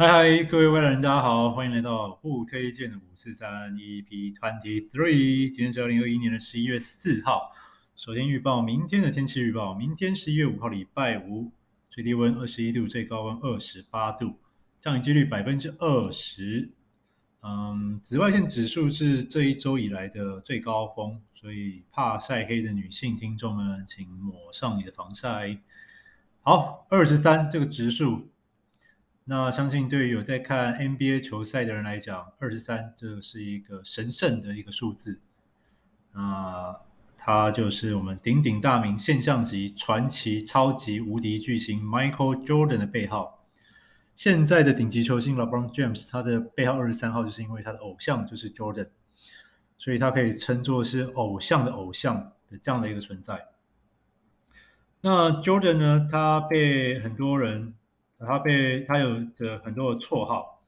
嗨嗨，各位未来人，大家好，欢迎来到不推荐的五四三 EP Twenty Three。今天是二零二一年的十一月四号。首先预报明天的天气预报：明天十一月五号礼拜五，最低温二十一度，最高温二十八度，降雨几率百分之二十。嗯，紫外线指数是这一周以来的最高峰，所以怕晒黑的女性听众们，请抹上你的防晒。好，二十三这个指数。那相信对于有在看 NBA 球赛的人来讲，二十三这是一个神圣的一个数字。啊，他就是我们鼎鼎大名、现象级、传奇、超级无敌巨星 Michael Jordan 的背号。现在的顶级球星 LeBron James，他的背号二十三号，就是因为他的偶像就是 Jordan，所以他可以称作是偶像的偶像的这样的一个存在。那 Jordan 呢，他被很多人。他被他有着很多的绰号，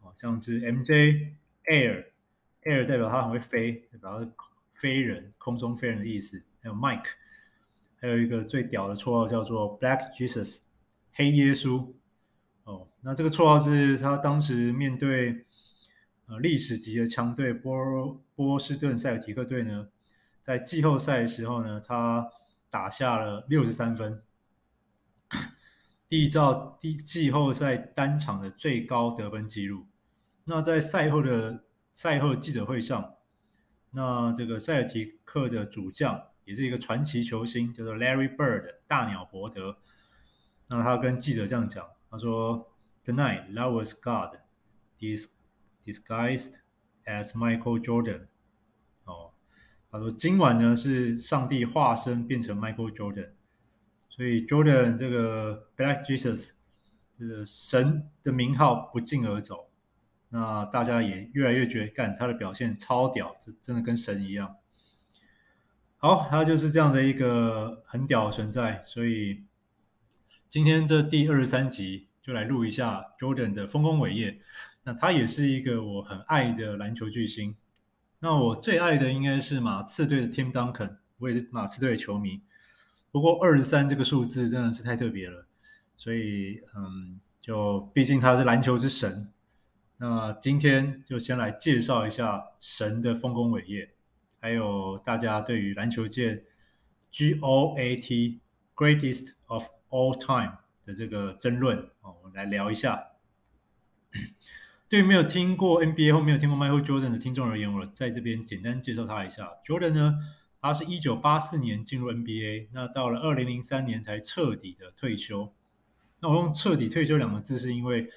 哦，像是 MJ Air，Air 代表他很会飞，代表飞人，空中飞人的意思。还有 Mike，还有一个最屌的绰号叫做 Black Jesus，黑耶稣。哦，那这个绰号是他当时面对呃历史级的强队波波士顿塞尔提克队呢，在季后赛的时候呢，他打下了六十三分。缔造第季后赛单场的最高得分纪录。那在赛后的赛后记者会上，那这个塞尔提克的主将也是一个传奇球星，叫做 Larry Bird 大鸟伯德。那他跟记者这样讲，他说：“Tonight, that was God dis disguised as Michael Jordan。”哦，他说今晚呢是上帝化身变成 Michael Jordan。所以 Jordan 这个 Black Jesus 这个神的名号不胫而走，那大家也越来越觉得，干他的表现超屌，这真的跟神一样。好，他就是这样的一个很屌的存在。所以今天这第二十三集就来录一下 Jordan 的丰功伟业。那他也是一个我很爱的篮球巨星。那我最爱的应该是马刺队的 Tim Duncan，我也是马刺队的球迷。不过二十三这个数字真的是太特别了，所以嗯，就毕竟他是篮球之神，那今天就先来介绍一下神的丰功伟业，还有大家对于篮球界 GOAT Greatest of All Time 的这个争论哦，我们来聊一下。对于没有听过 NBA 或没有听过 Michael Jordan 的听众而言，我在这边简单介绍他一下。Jordan 呢，他是一九八四年进入 NBA，那到了二零零三年才彻底的退休。那我用“彻底退休”两个字，是因为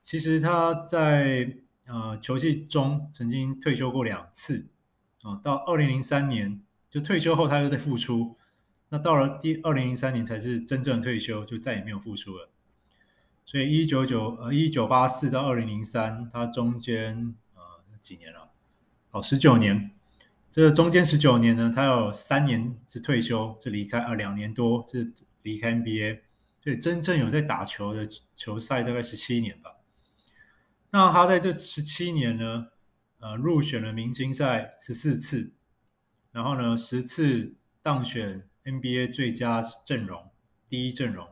其实他在呃球季中曾经退休过两次啊、到二零零三年就退休后，他又在复出。那到了第二零零三年才是真正退休，就再也没有复出了。所以一九九呃一九八四到二零零三，他中间呃几年了？哦，十九年。这中间十九年呢，他有三年是退休，是离开，呃，两年多是离开 NBA，所以真正有在打球的球赛大概十七年吧。那他在这十七年呢，呃，入选了明星赛十四次，然后呢，十次当选 NBA 最佳阵容第一阵容，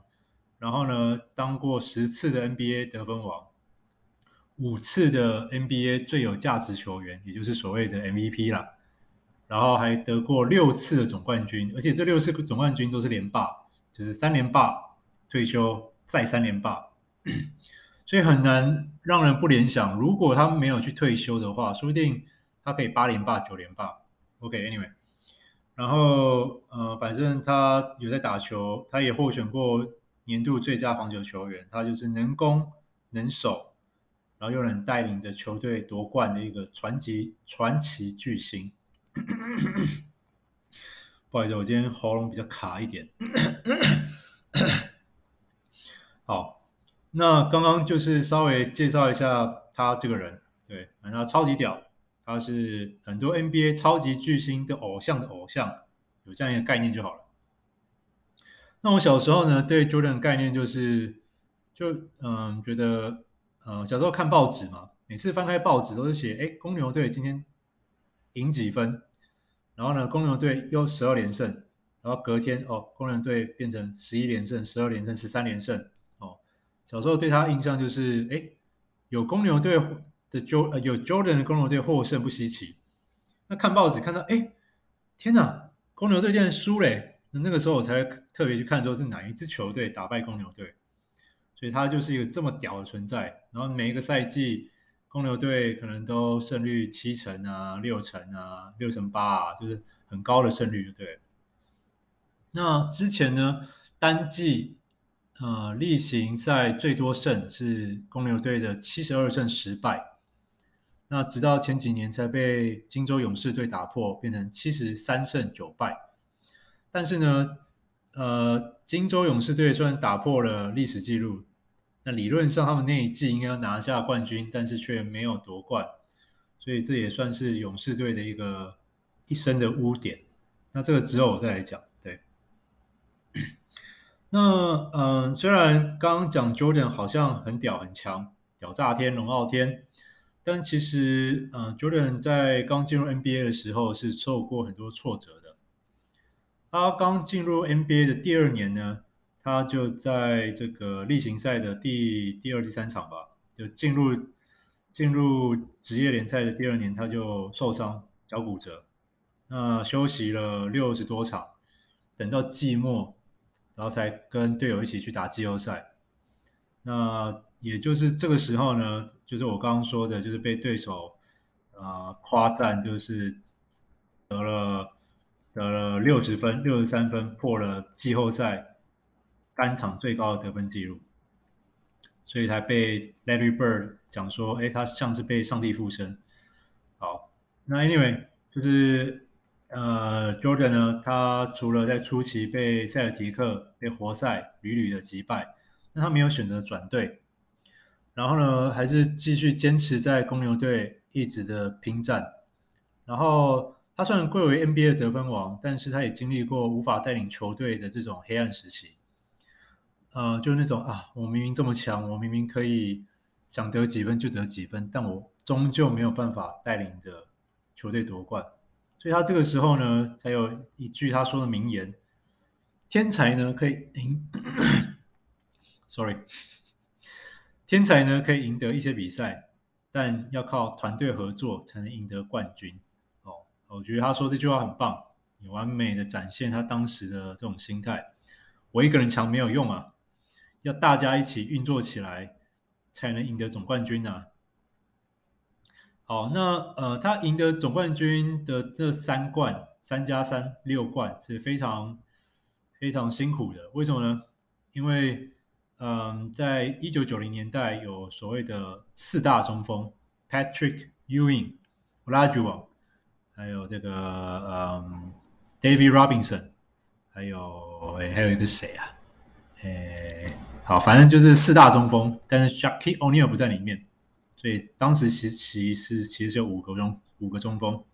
然后呢，当过十次的 NBA 得分王，五次的 NBA 最有价值球员，也就是所谓的 MVP 啦。然后还得过六次的总冠军，而且这六次总冠军都是连霸，就是三连霸退休再三连霸，所以很难让人不联想，如果他没有去退休的话，说不定他可以八连霸、九连霸。OK，Anyway，然后呃，反正他有在打球，他也获选过年度最佳防守球员，他就是能攻能守，然后又能带领着球队夺冠的一个传奇传奇巨星。不好意思，我今天喉咙比较卡一点。好，那刚刚就是稍微介绍一下他这个人，对，他超级屌，他是很多 NBA 超级巨星的偶像的偶像，有这样一个概念就好了。那我小时候呢，对 Jordan 的概念就是，就嗯，觉得嗯，小时候看报纸嘛，每次翻开报纸都是写，哎，公牛队今天赢几分。然后呢，公牛队又十二连胜，然后隔天哦，公牛队变成十一连胜、十二连胜、十三连胜哦。小时候对他印象就是，哎，有公牛队的 Jo 呃有 Jordan 的公牛队获胜不稀奇。那看报纸看到，哎，天哪，公牛队竟然输嘞！那那个时候我才特别去看说是哪一支球队打败公牛队，所以他就是一个这么屌的存在。然后每一个赛季，公牛队可能都胜率七成啊、六成啊、六成八啊，就是很高的胜率，对。那之前呢，单季呃例行赛最多胜是公牛队的七十二胜十败，那直到前几年才被金州勇士队打破，变成七十三胜九败。但是呢，呃，金州勇士队虽然打破了历史记录，那理论上他们那一季应该要拿下冠军，但是却没有夺冠，所以这也算是勇士队的一个一生的污点。那这个之后我再来讲。对，那嗯、虽然刚刚讲 Jordan 好像很屌很强，屌炸天龙傲天，但其实嗯、，Jordan 在刚进入 NBA 的时候是受过很多挫折的。他刚进入 NBA 的第二年呢，他就在这个例行赛的第第二、第三场吧，就进入进入职业联赛的第二年，他就受伤脚骨折，那休息了六十多场，等到季末，然后才跟队友一起去打季后赛。那也就是这个时候呢，就是我刚刚说的，就是被对手啊、呃、夸赞，就是得了。得了六十分，六十三分，破了季后赛单场最高的得分记录，所以才被 Larry Bird 讲说，哎，他像是被上帝附身。好，那 Anyway 就是呃，Jordan 呢，他除了在初期被塞尔提克、被活塞屡屡的击败，那他没有选择转队，然后呢，还是继续坚持在公牛队一直的拼战，然后。他虽然贵为 NBA 的得分王，但是他也经历过无法带领球队的这种黑暗时期。呃，就是那种啊，我明明这么强，我明明可以想得几分就得几分，但我终究没有办法带领着球队夺冠。所以他这个时候呢，才有一句他说的名言：“天才呢可以赢，sorry，天才呢可以赢得一些比赛，但要靠团队合作才能赢得冠军。”哦我觉得他说这句话很棒，也完美的展现他当时的这种心态。我一个人强没有用啊，要大家一起运作起来，才能赢得总冠军啊。好，那呃，他赢得总冠军的这三冠，三加三六冠是非常非常辛苦的。为什么呢？因为嗯、在一九九零年代有所谓的四大中锋：Patrick Ewing、Olajuwon 还有这个嗯，David Robinson，还有还有一个谁啊？诶，好，反正就是四大中锋，但是 Shaki O'Neal 不在里面，所以当时其实其实其实有五个中五个中锋。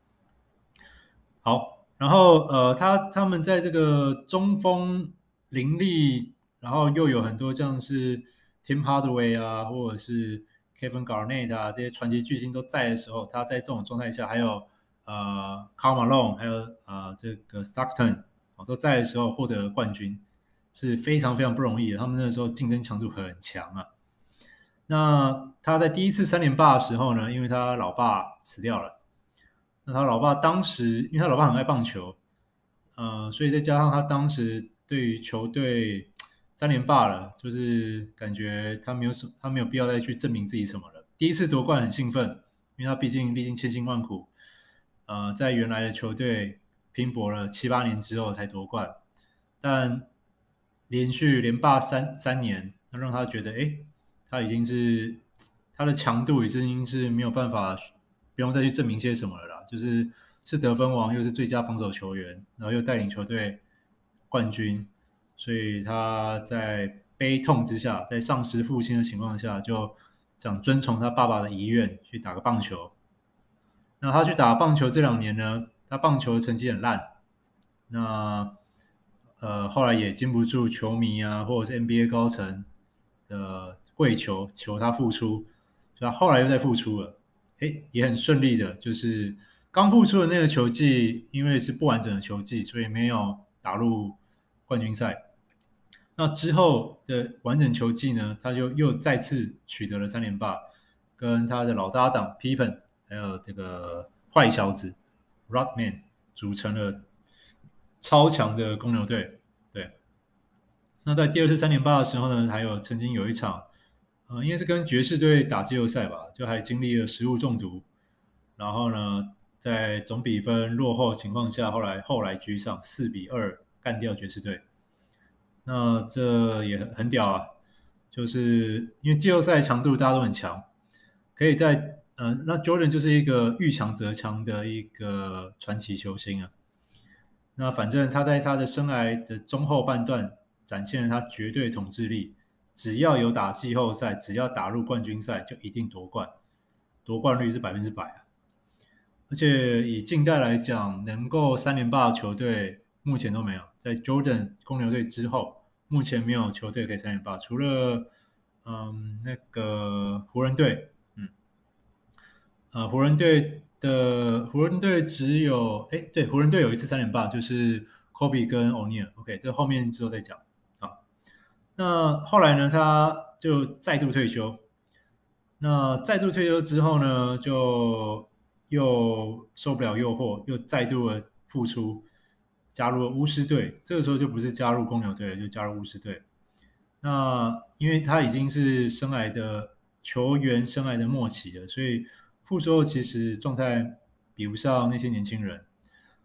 好，然后呃，他他们在这个中锋林立，然后又有很多像是 Tim Hardaway 啊，或者是 Kevin Garnett 啊这些传奇巨星都在的时候，他在这种状态下还有。呃 Car Malone，还有、呃，这个 Stockton 啊都在的时候获得冠军是非常非常不容易的。他们那个时候竞争强度很强啊。那他在第一次三连霸的时候呢，因为他老爸死掉了，那他老爸当时因为他老爸很爱棒球，呃，所以再加上他当时对于球队三连霸了，就是感觉他没有什他没有必要再去证明自己什么了。第一次夺冠很兴奋，因为他毕竟历经千辛万苦。呃，在原来的球队拼搏了七八年之后才夺冠，但连续连霸三三年，那让他觉得，哎，他已经是他的强度已经是没有办法，不用再去证明些什么了啦。就是是得分王，又是最佳防守球员，然后又带领球队冠军，所以他在悲痛之下，在丧失父亲的情况下，就想遵从他爸爸的遗愿去打个棒球。那他去打棒球这两年呢，他棒球成绩很烂。那呃，后来也经不住球迷啊，或者是 NBA 高层的跪求，求他复出，所以他后来又再复出了。诶，也很顺利的，就是刚复出的那个球季，因为是不完整的球季，所以没有打入冠军赛。那之后的完整球季呢，他就又再次取得了三连霸。跟他的老搭档 Pippen，还有这个坏小子 Rodman 组成了超强的公牛队。对，那在第二次三连霸的时候呢，还有曾经有一场，呃，应该是跟爵士队打季后赛吧，就还经历了食物中毒，然后呢，在总比分落后情况下，后来后来居上四比二干掉爵士队。那这也很屌啊！就是因为季后赛强度大家都很强，可以在呃，那 Jordan 就是一个遇强则强的一个传奇球星啊。那反正他在他的生涯的中后半段展现了他绝对统治力，只要有打季后赛，只要打入冠军赛，就一定夺冠，夺冠率是百分之百啊！而且以近代来讲，能够三连霸的球队。目前都没有，在 Jordan 公牛队之后，目前没有球队可以三连霸，除了嗯那个湖人队，嗯，呃湖人队的湖人队只有哎对，湖人队有一次三连霸，就是 Kobe 跟 O'Neal，OK，这后面之后再讲啊。那后来呢，他就再度退休，那再度退休之后呢，就又受不了诱惑，又再度的复出。加入了巫师队，这个时候就不是加入公牛队了，就加入巫师队。那因为他已经是生来的球员生来的末期了，所以复出后其实状态比不上那些年轻人，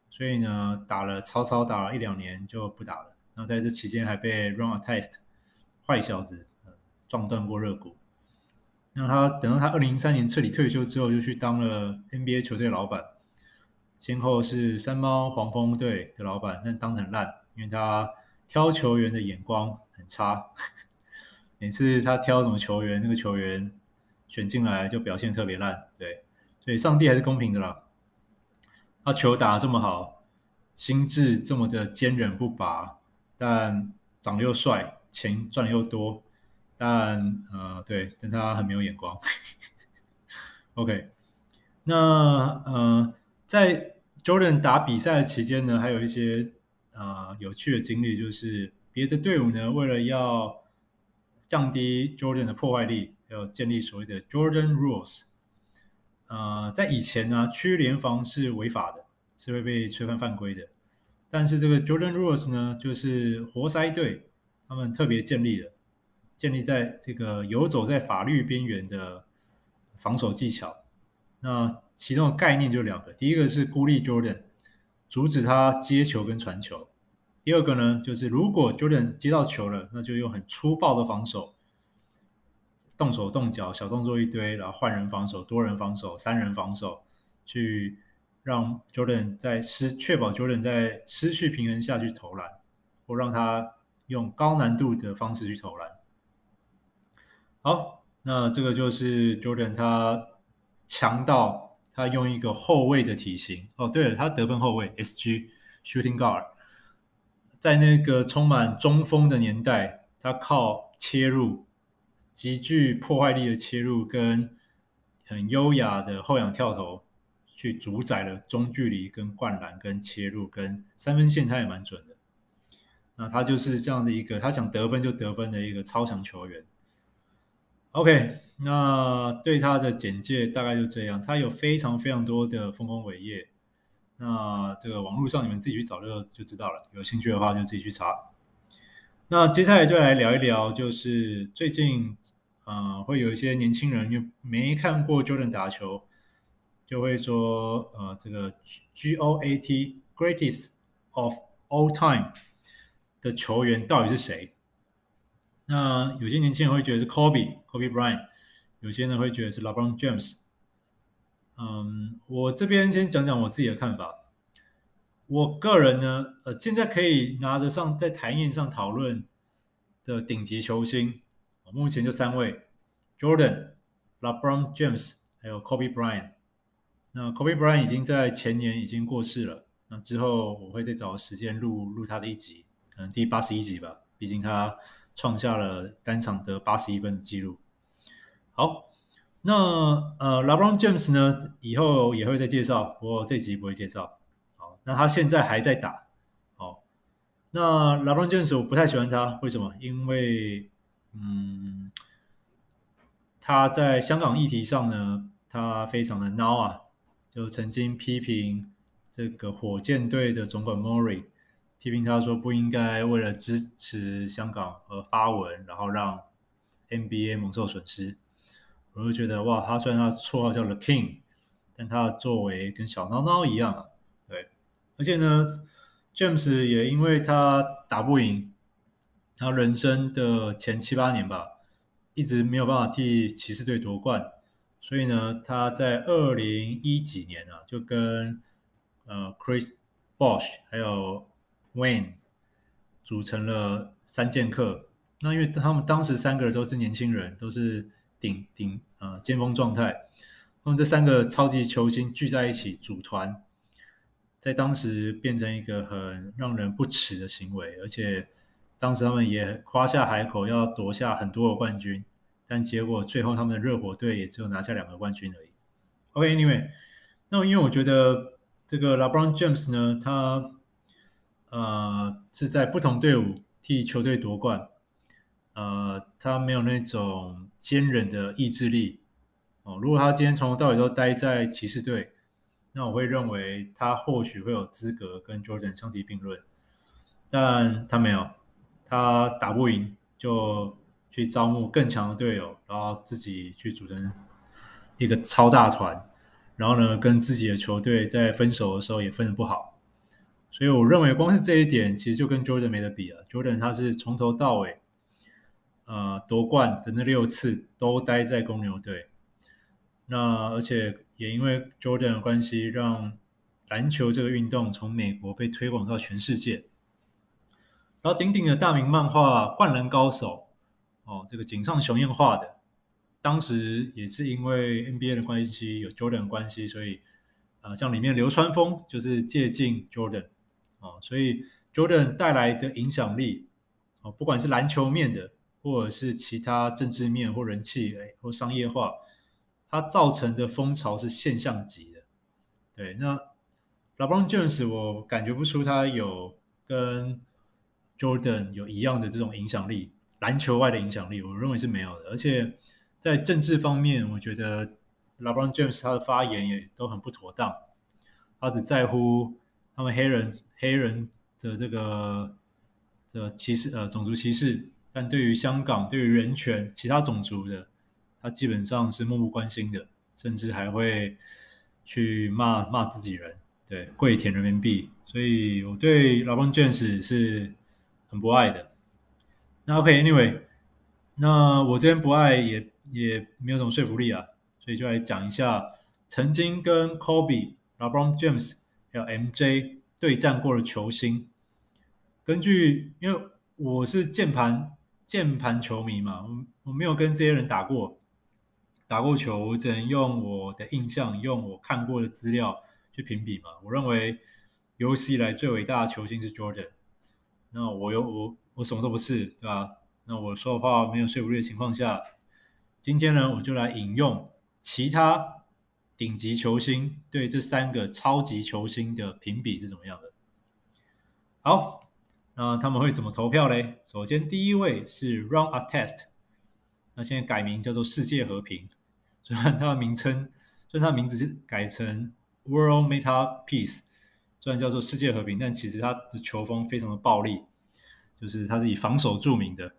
所以呢，打了草草打了一两年就不打了。然后在这期间还被 Run a Test 坏小子撞断过肋骨。那他等到他二零一三年彻底退休之后，就去当了 NBA 球队老板。先后是山猫黄蜂队的老板，但当得很烂，因为他挑球员的眼光很差。每次他挑什么球员，那个球员选进来就表现特别烂。对，上帝还是公平的啦。他球打得这么好，心智这么的坚韧不拔，但长得又帅，钱赚的又多，但呃，对，但他很没有眼光。OK，那呃。在 Jordan 打比赛的期间呢，还有一些啊、有趣的经历，就是别的队伍呢，为了要降低 Jordan 的破坏力，要建立所谓的 Jordan Rules。呃，在以前呢，区联防是违法的，是会被吹判犯规的。但是这个 Jordan Rules 呢，就是活塞队他们特别建立的，建立在这个游走在法律边缘的防守技巧。那其中的概念就两个，第一个是孤立 Jordan，阻止他接球跟传球；第二个呢，就是如果 Jordan 接到球了，那就用很粗暴的防守，动手动脚，小动作一堆，然后换人防守、多人防守、三人防守，去让 Jordan 在失确保 Jordan 在失去平衡下去投篮，或让他用高难度的方式去投篮。好，那这个就是 Jordan 他强到。他用一个后卫的体型哦，对了，他得分后卫 SG Shooting Guard，在那个充满中锋的年代，他靠切入极具破坏力的切入跟很优雅的后仰跳投，去主宰了中距离跟灌篮跟切入跟三分线，他也蛮准的。那他就是这样的一个，他想得分就得分的一个超强球员。OK。那对他的简介大概就这样，他有非常非常多的丰功伟业。那这个网络上你们自己去找就就知道了，有兴趣的话就自己去查。那接下来就来聊一聊，就是最近啊、呃，会有一些年轻人又没看过 Jordan 打球，就会说呃，这个 GOAT Greatest of All Time 的球员到底是谁？那有些年轻人会觉得是 Kobe Kobe Bryant。有些人会觉得是 LeBron James，嗯，我这边先讲讲我自己的看法。我个人呢，呃，现在可以拿得上在台面上讨论的顶级球星，目前就三位：Jordan、LeBron James，还有 Kobe Bryant。那 Kobe Bryant 已经在前年已经过世了，那之后我会再找时间录录他的一集，可能第八十一集吧，毕竟他创下了单场得八十一分的记录。好，那呃，LeBron James 呢，以后也会再介绍，不过这集不会介绍。那他现在还在打。好，那 LeBron James 我不太喜欢他，为什么？因为，嗯，他在香港议题上呢，他非常的孬啊，就曾经批评这个火箭队的总管 Murray，批评他说不应该为了支持香港而发文，然后让 NBA 蒙受损失。我就觉得哇，他虽然他绰号叫 The King，但他的作为跟小孬孬一样啊。而且呢，James 也因为他打不赢，他人生的前七八年吧。一直没有办法替骑士队夺冠，所以呢，他在二零一几年啊，就跟呃 Chris Bosh 还有 Wayne 组成了三剑客。那因为他们当时三个人都是年轻人，都是顶顶呃巅峰状态，他们这三个超级球星聚在一起组团，在当时变成一个很让人不齿的行为，而且。当时他们也夸下海口要夺下很多个冠军，但结果最后他们的热火队也只有拿下两个冠军而已。OK，Anyway，那因为我觉得这个 LeBron James 呢，他呃是在不同队伍替球队夺冠，呃，他没有那种坚韧的意志力哦。如果他今天从头到尾都待在骑士队，那我会认为他或许会有资格跟 Jordan 相提并论，但他没有。他打不赢，就去招募更强的队友，然后自己去组成一个超大团，然后呢，跟自己的球队在分手的时候也分得不好，所以我认为光是这一点，其实就跟 Jordan 没得比了。Jordan 他是从头到尾，呃，夺冠的那六次都待在公牛队，那而且也因为 Jordan 的关系，让篮球这个运动从美国被推广到全世界。然后鼎鼎的大名漫画《灌篮高手》哦，这个井上雄彦画的，当时也是因为 NBA 的关系，有 Jordan 关系，所以啊、像里面流川枫就是借鉴 Jordan 哦，所以 Jordan 带来的影响力哦，不管是篮球面的，或者是其他政治面或人气哎或商业化，它造成的风潮是现象级的。对，那 LeBron James 我感觉不出他有跟 Jordan 有一样的这种影响力，篮球外的影响力，我认为是没有的。而且在政治方面，我觉得 LeBron James 他的发言也都很不妥当。他只在乎他们黑人黑人的这个的歧视呃种族歧视，但对于香港、对于人权、其他种族的，他基本上是漠不关心的，甚至还会去骂骂自己人，对，跪舔人民币。所以我对 LeBron James 是。很不爱的，那 OK，Anyway，那我这边不爱也也没有什么说服力啊，所以就来讲一下曾经跟 Kobe、LeBron James 还有 MJ 对战过的球星。根据，因为我是键盘键盘球迷嘛，我我没有跟这些人打过打过球，我只能用我的印象，用我看过的资料去评比嘛。我认为有史以来最伟大的球星是 Jordan。那我又我我什么都不是，对吧？那我说的话没有说服力的情况下，今天呢，我就来引用其他顶级球星对这三个超级球星的评比是怎么样的。好，那他们会怎么投票嘞？首先，第一位是 Ron Artest，那现在改名叫做世界和平，虽然他的名称，虽然他的名字改成 World Meta Peace。虽然叫做世界和平，但其实他的球风非常的暴力，就是他是以防守著名的。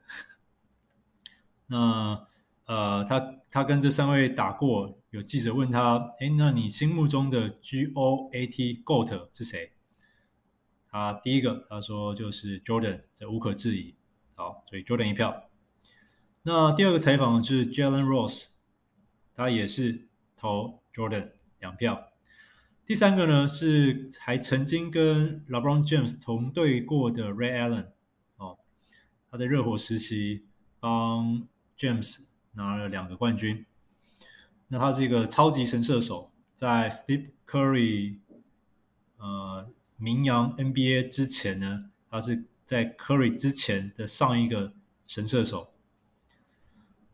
那呃，他他跟这三位打过，有记者问他：“哎，那你心目中的 GOAT GOAT 是谁？”他第一个他说就是 Jordan，这无可置疑。好，所以 Jordan 一票。那第二个采访是 Jalen Rose，他也是投 Jordan 两票。第三个呢是还曾经跟 LeBron James 同队过的 Ray Allen 哦，他在热火时期帮 James 拿了两个冠军。那他是一个超级神射手，在 Steve Curry 呃名扬 NBA 之前呢，他是在 Curry 之前的上一个神射手。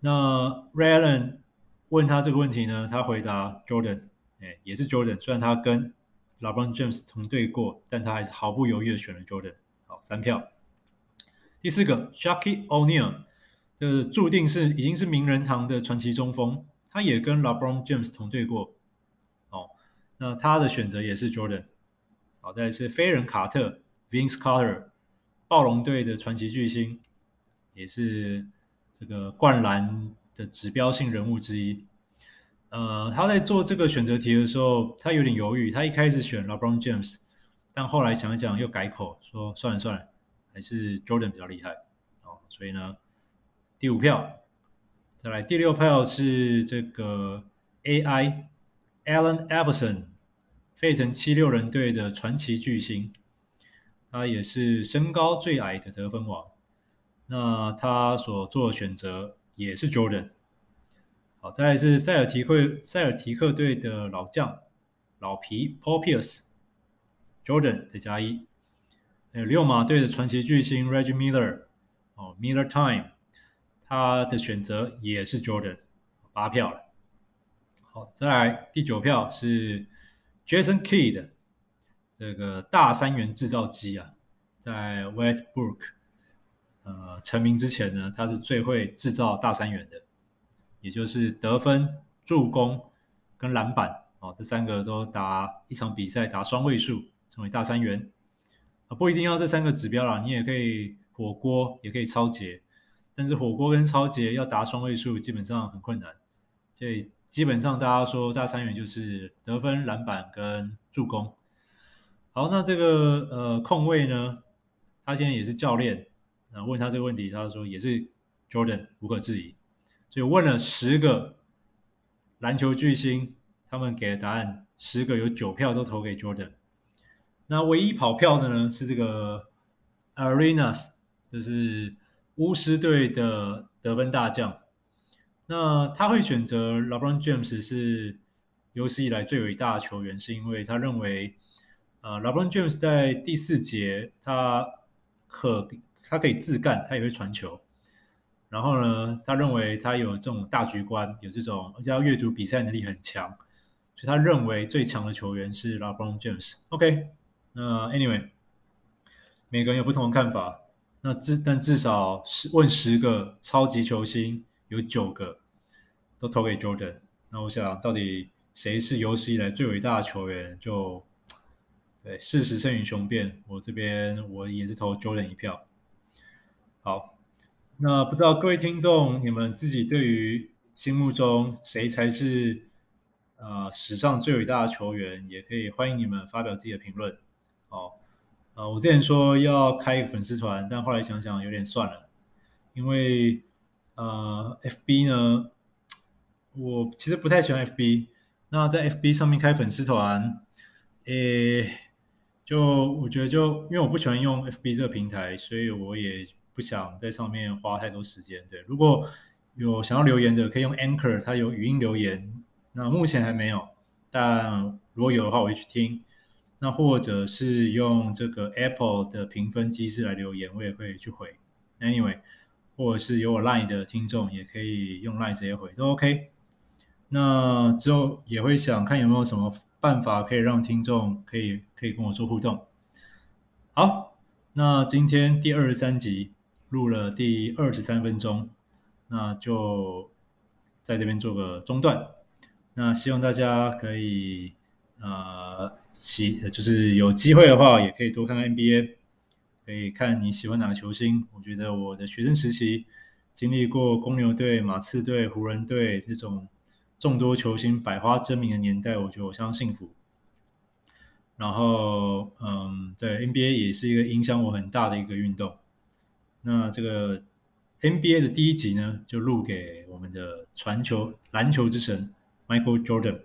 那 Ray Allen 问他这个问题呢，他回答 Jordan。也是 Jordan，虽然他跟 LeBron James 同队过，但他还是毫不犹豫的选了 Jordan。好，三票。第四个 Shaquille O'Neal，这注定是已经是名人堂的传奇中锋。他也跟 LeBron James 同队过，哦，那他的选择也是 Jordan。好，再来是飞人卡特 Vince Carter，暴龙队的传奇巨星，也是这个灌篮的指标性人物之一。呃，他在做这个选择题的时候，他有点犹豫。他一开始选 LeBron James，但后来想一想又改口说算了算了，还是 Jordan 比较厉害。哦，所以呢，第五票。再来第六票是这个 AI Allen Iverson，费城七六人队的传奇巨星，他也是身高最矮的得分王。那他所做的选择也是 Jordan。好，再来是塞尔提克塞尔提克队的老将老皮 Paul Pierce，Jordan 再加一。还有六马队的传奇巨星 Reggie Miller，哦，Miller Time。他的选择也是 Jordan，八票了。好，再来第九票是 Jason Kidd，这个大三元制造机啊，在 Westbrook 呃成名之前呢，他是最会制造大三元的，也就是得分、助攻跟篮板哦，这三个都达一场比赛达双位数，成为大三元啊，不一定要这三个指标啦，你也可以火锅，也可以抄截。但是火锅跟抄截要达双位数，基本上很困难，所以基本上大家说大三元就是得分、篮板跟助攻。好，那这个呃控卫呢，他现在也是教练，那问他这个问题，他说也是 Jordan 无可置疑。所以问了十个篮球巨星，他们给的答案，十个有九票都投给 Jordan。那唯一跑票的呢是这个 Arenas，就是。巫师队的得分大将，那他会选择 LeBron James 是有史以来最伟大的球员，是因为他认为，呃，LeBron James 在第四节他可他可以自干，他也会传球，然后呢，他认为他有这种大局观，有这种而且他阅读比赛能力很强，所以他认为最强的球员是 LeBron James。OK，那 Anyway，每个人有不同的看法。那至但至少十问十个超级球星，有九个都投给 Jordan。那我想到底谁是有史以来最伟大的球员？就对，事实胜于雄辩。我这边我也是投 Jordan 一票。好，那不知道各位听众，你们自己对于心目中谁才是呃史上最伟大的球员，也可以欢迎你们发表自己的评论。好。啊、呃，我之前说要开一个粉丝团，但后来想想有点算了，因为呃，FB 呢，我其实不太喜欢 FB。那在 FB 上面开粉丝团，诶，就我觉得就因为我不喜欢用 FB 这个平台，所以我也不想在上面花太多时间。对，如果有想要留言的，可以用 Anchor，它有语音留言。那目前还没有，但如果有的话，我会去听。那或者是用这个 Apple 的评分机制来留言，我也会去回。Anyway，或者是有我 Line 的听众，也可以用 Line 直接回，都 OK。那之后也会想看有没有什么办法可以让听众可以可以跟我做互动。好，那今天第二十三集录了第二十三分钟，那就在这边做个中断。那希望大家可以。呃，喜就是有机会的话，也可以多看看 NBA，可以看你喜欢哪个球星。我觉得我的学生时期经历过公牛队、马刺队、湖人队这种众多球星、百花争鸣的年代，我觉得我相当幸福。然后，嗯，对 NBA 也是一个影响我很大的一个运动。那这个 NBA 的第一集呢，就录给我们的传球篮球之神 Michael Jordan。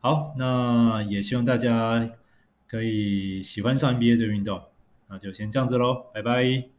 好，那也希望大家可以喜欢上 NBA 这个运动，那就先这样子喽，拜拜。